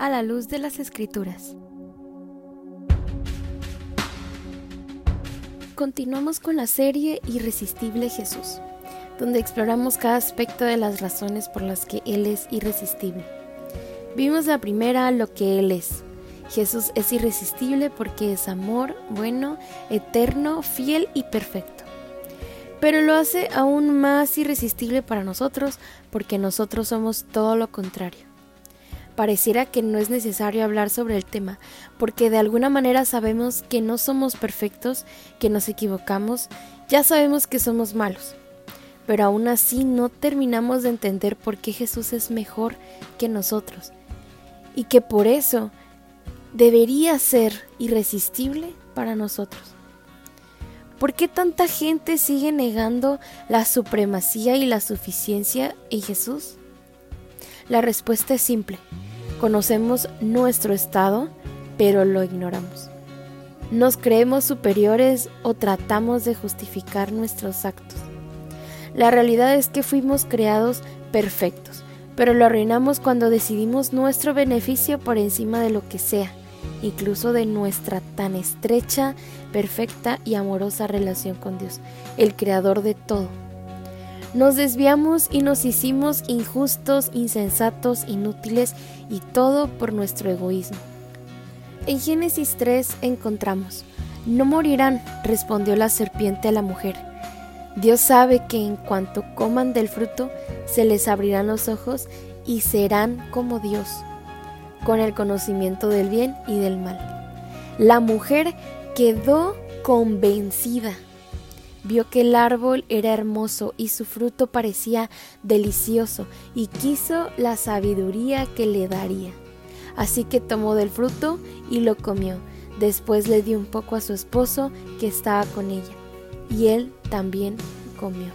a la luz de las escrituras. Continuamos con la serie Irresistible Jesús, donde exploramos cada aspecto de las razones por las que Él es irresistible. Vimos la primera, lo que Él es. Jesús es irresistible porque es amor, bueno, eterno, fiel y perfecto. Pero lo hace aún más irresistible para nosotros porque nosotros somos todo lo contrario pareciera que no es necesario hablar sobre el tema, porque de alguna manera sabemos que no somos perfectos, que nos equivocamos, ya sabemos que somos malos. Pero aún así no terminamos de entender por qué Jesús es mejor que nosotros y que por eso debería ser irresistible para nosotros. ¿Por qué tanta gente sigue negando la supremacía y la suficiencia en Jesús? La respuesta es simple. Conocemos nuestro estado, pero lo ignoramos. Nos creemos superiores o tratamos de justificar nuestros actos. La realidad es que fuimos creados perfectos, pero lo arruinamos cuando decidimos nuestro beneficio por encima de lo que sea, incluso de nuestra tan estrecha, perfecta y amorosa relación con Dios, el creador de todo. Nos desviamos y nos hicimos injustos, insensatos, inútiles y todo por nuestro egoísmo. En Génesis 3 encontramos, No morirán, respondió la serpiente a la mujer. Dios sabe que en cuanto coman del fruto, se les abrirán los ojos y serán como Dios, con el conocimiento del bien y del mal. La mujer quedó convencida Vio que el árbol era hermoso y su fruto parecía delicioso y quiso la sabiduría que le daría. Así que tomó del fruto y lo comió. Después le dio un poco a su esposo que estaba con ella y él también comió.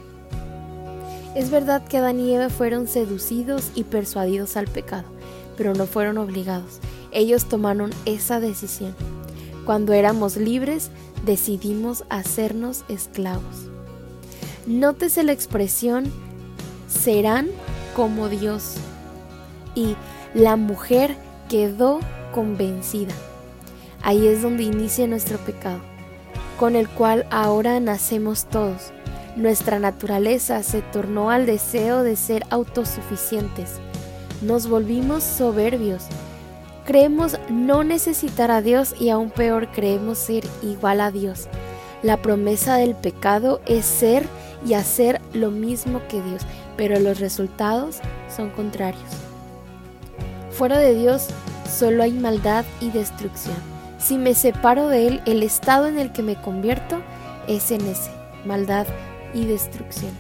Es verdad que Adán y Eva fueron seducidos y persuadidos al pecado, pero no fueron obligados. Ellos tomaron esa decisión. Cuando éramos libres, decidimos hacernos esclavos. Nótese la expresión serán como Dios. Y la mujer quedó convencida. Ahí es donde inicia nuestro pecado, con el cual ahora nacemos todos. Nuestra naturaleza se tornó al deseo de ser autosuficientes. Nos volvimos soberbios Creemos no necesitar a Dios y aún peor creemos ser igual a Dios. La promesa del pecado es ser y hacer lo mismo que Dios, pero los resultados son contrarios. Fuera de Dios solo hay maldad y destrucción. Si me separo de Él, el estado en el que me convierto es en ese, maldad y destrucción.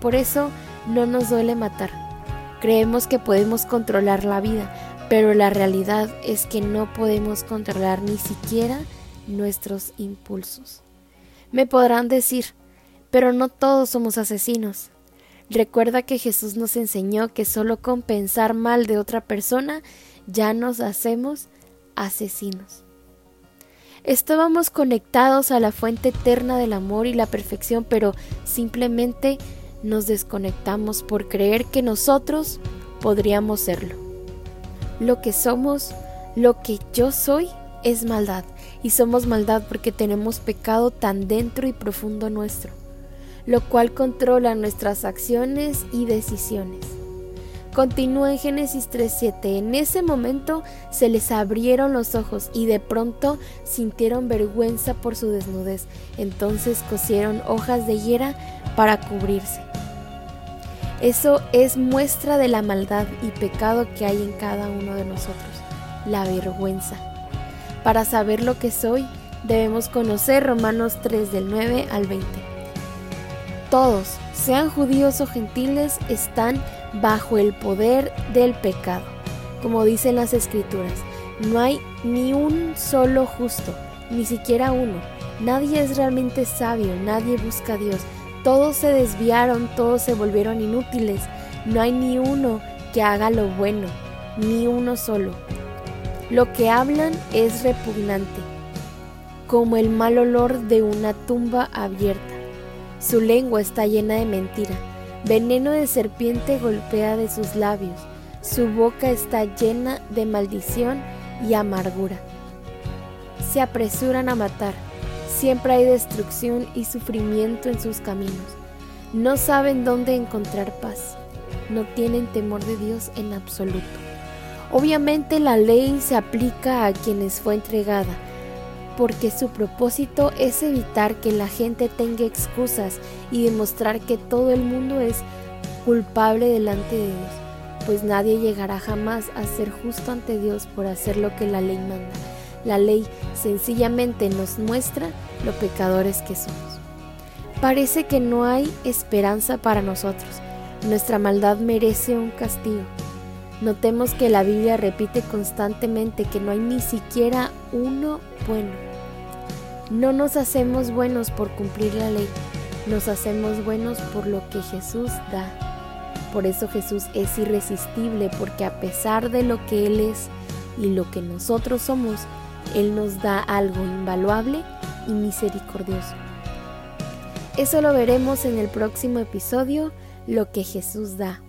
Por eso no nos duele matar. Creemos que podemos controlar la vida, pero la realidad es que no podemos controlar ni siquiera nuestros impulsos. Me podrán decir, pero no todos somos asesinos. Recuerda que Jesús nos enseñó que solo con pensar mal de otra persona ya nos hacemos asesinos. Estábamos conectados a la fuente eterna del amor y la perfección, pero simplemente nos desconectamos por creer que nosotros podríamos serlo. Lo que somos, lo que yo soy, es maldad. Y somos maldad porque tenemos pecado tan dentro y profundo nuestro, lo cual controla nuestras acciones y decisiones. Continúa en Génesis 3:7. En ese momento se les abrieron los ojos y de pronto sintieron vergüenza por su desnudez. Entonces cosieron hojas de higuera para cubrirse. Eso es muestra de la maldad y pecado que hay en cada uno de nosotros, la vergüenza. Para saber lo que soy, debemos conocer Romanos 3 del 9 al 20. Todos, sean judíos o gentiles, están bajo el poder del pecado. Como dicen las escrituras, no hay ni un solo justo, ni siquiera uno. Nadie es realmente sabio, nadie busca a Dios. Todos se desviaron, todos se volvieron inútiles. No hay ni uno que haga lo bueno, ni uno solo. Lo que hablan es repugnante, como el mal olor de una tumba abierta. Su lengua está llena de mentira. Veneno de serpiente golpea de sus labios. su boca está llena de maldición y amargura. Se apresuran a matar, siempre hay destrucción y sufrimiento en sus caminos. No saben dónde encontrar paz, no tienen temor de Dios en absoluto. Obviamente la ley se aplica a quienes fue entregada, porque su propósito es evitar que la gente tenga excusas y demostrar que todo el mundo es culpable delante de Dios, pues nadie llegará jamás a ser justo ante Dios por hacer lo que la ley manda. La ley sencillamente nos muestra lo pecadores que somos. Parece que no hay esperanza para nosotros. Nuestra maldad merece un castigo. Notemos que la Biblia repite constantemente que no hay ni siquiera uno bueno. No nos hacemos buenos por cumplir la ley, nos hacemos buenos por lo que Jesús da. Por eso Jesús es irresistible, porque a pesar de lo que Él es y lo que nosotros somos, Él nos da algo invaluable y misericordioso. Eso lo veremos en el próximo episodio, lo que Jesús da.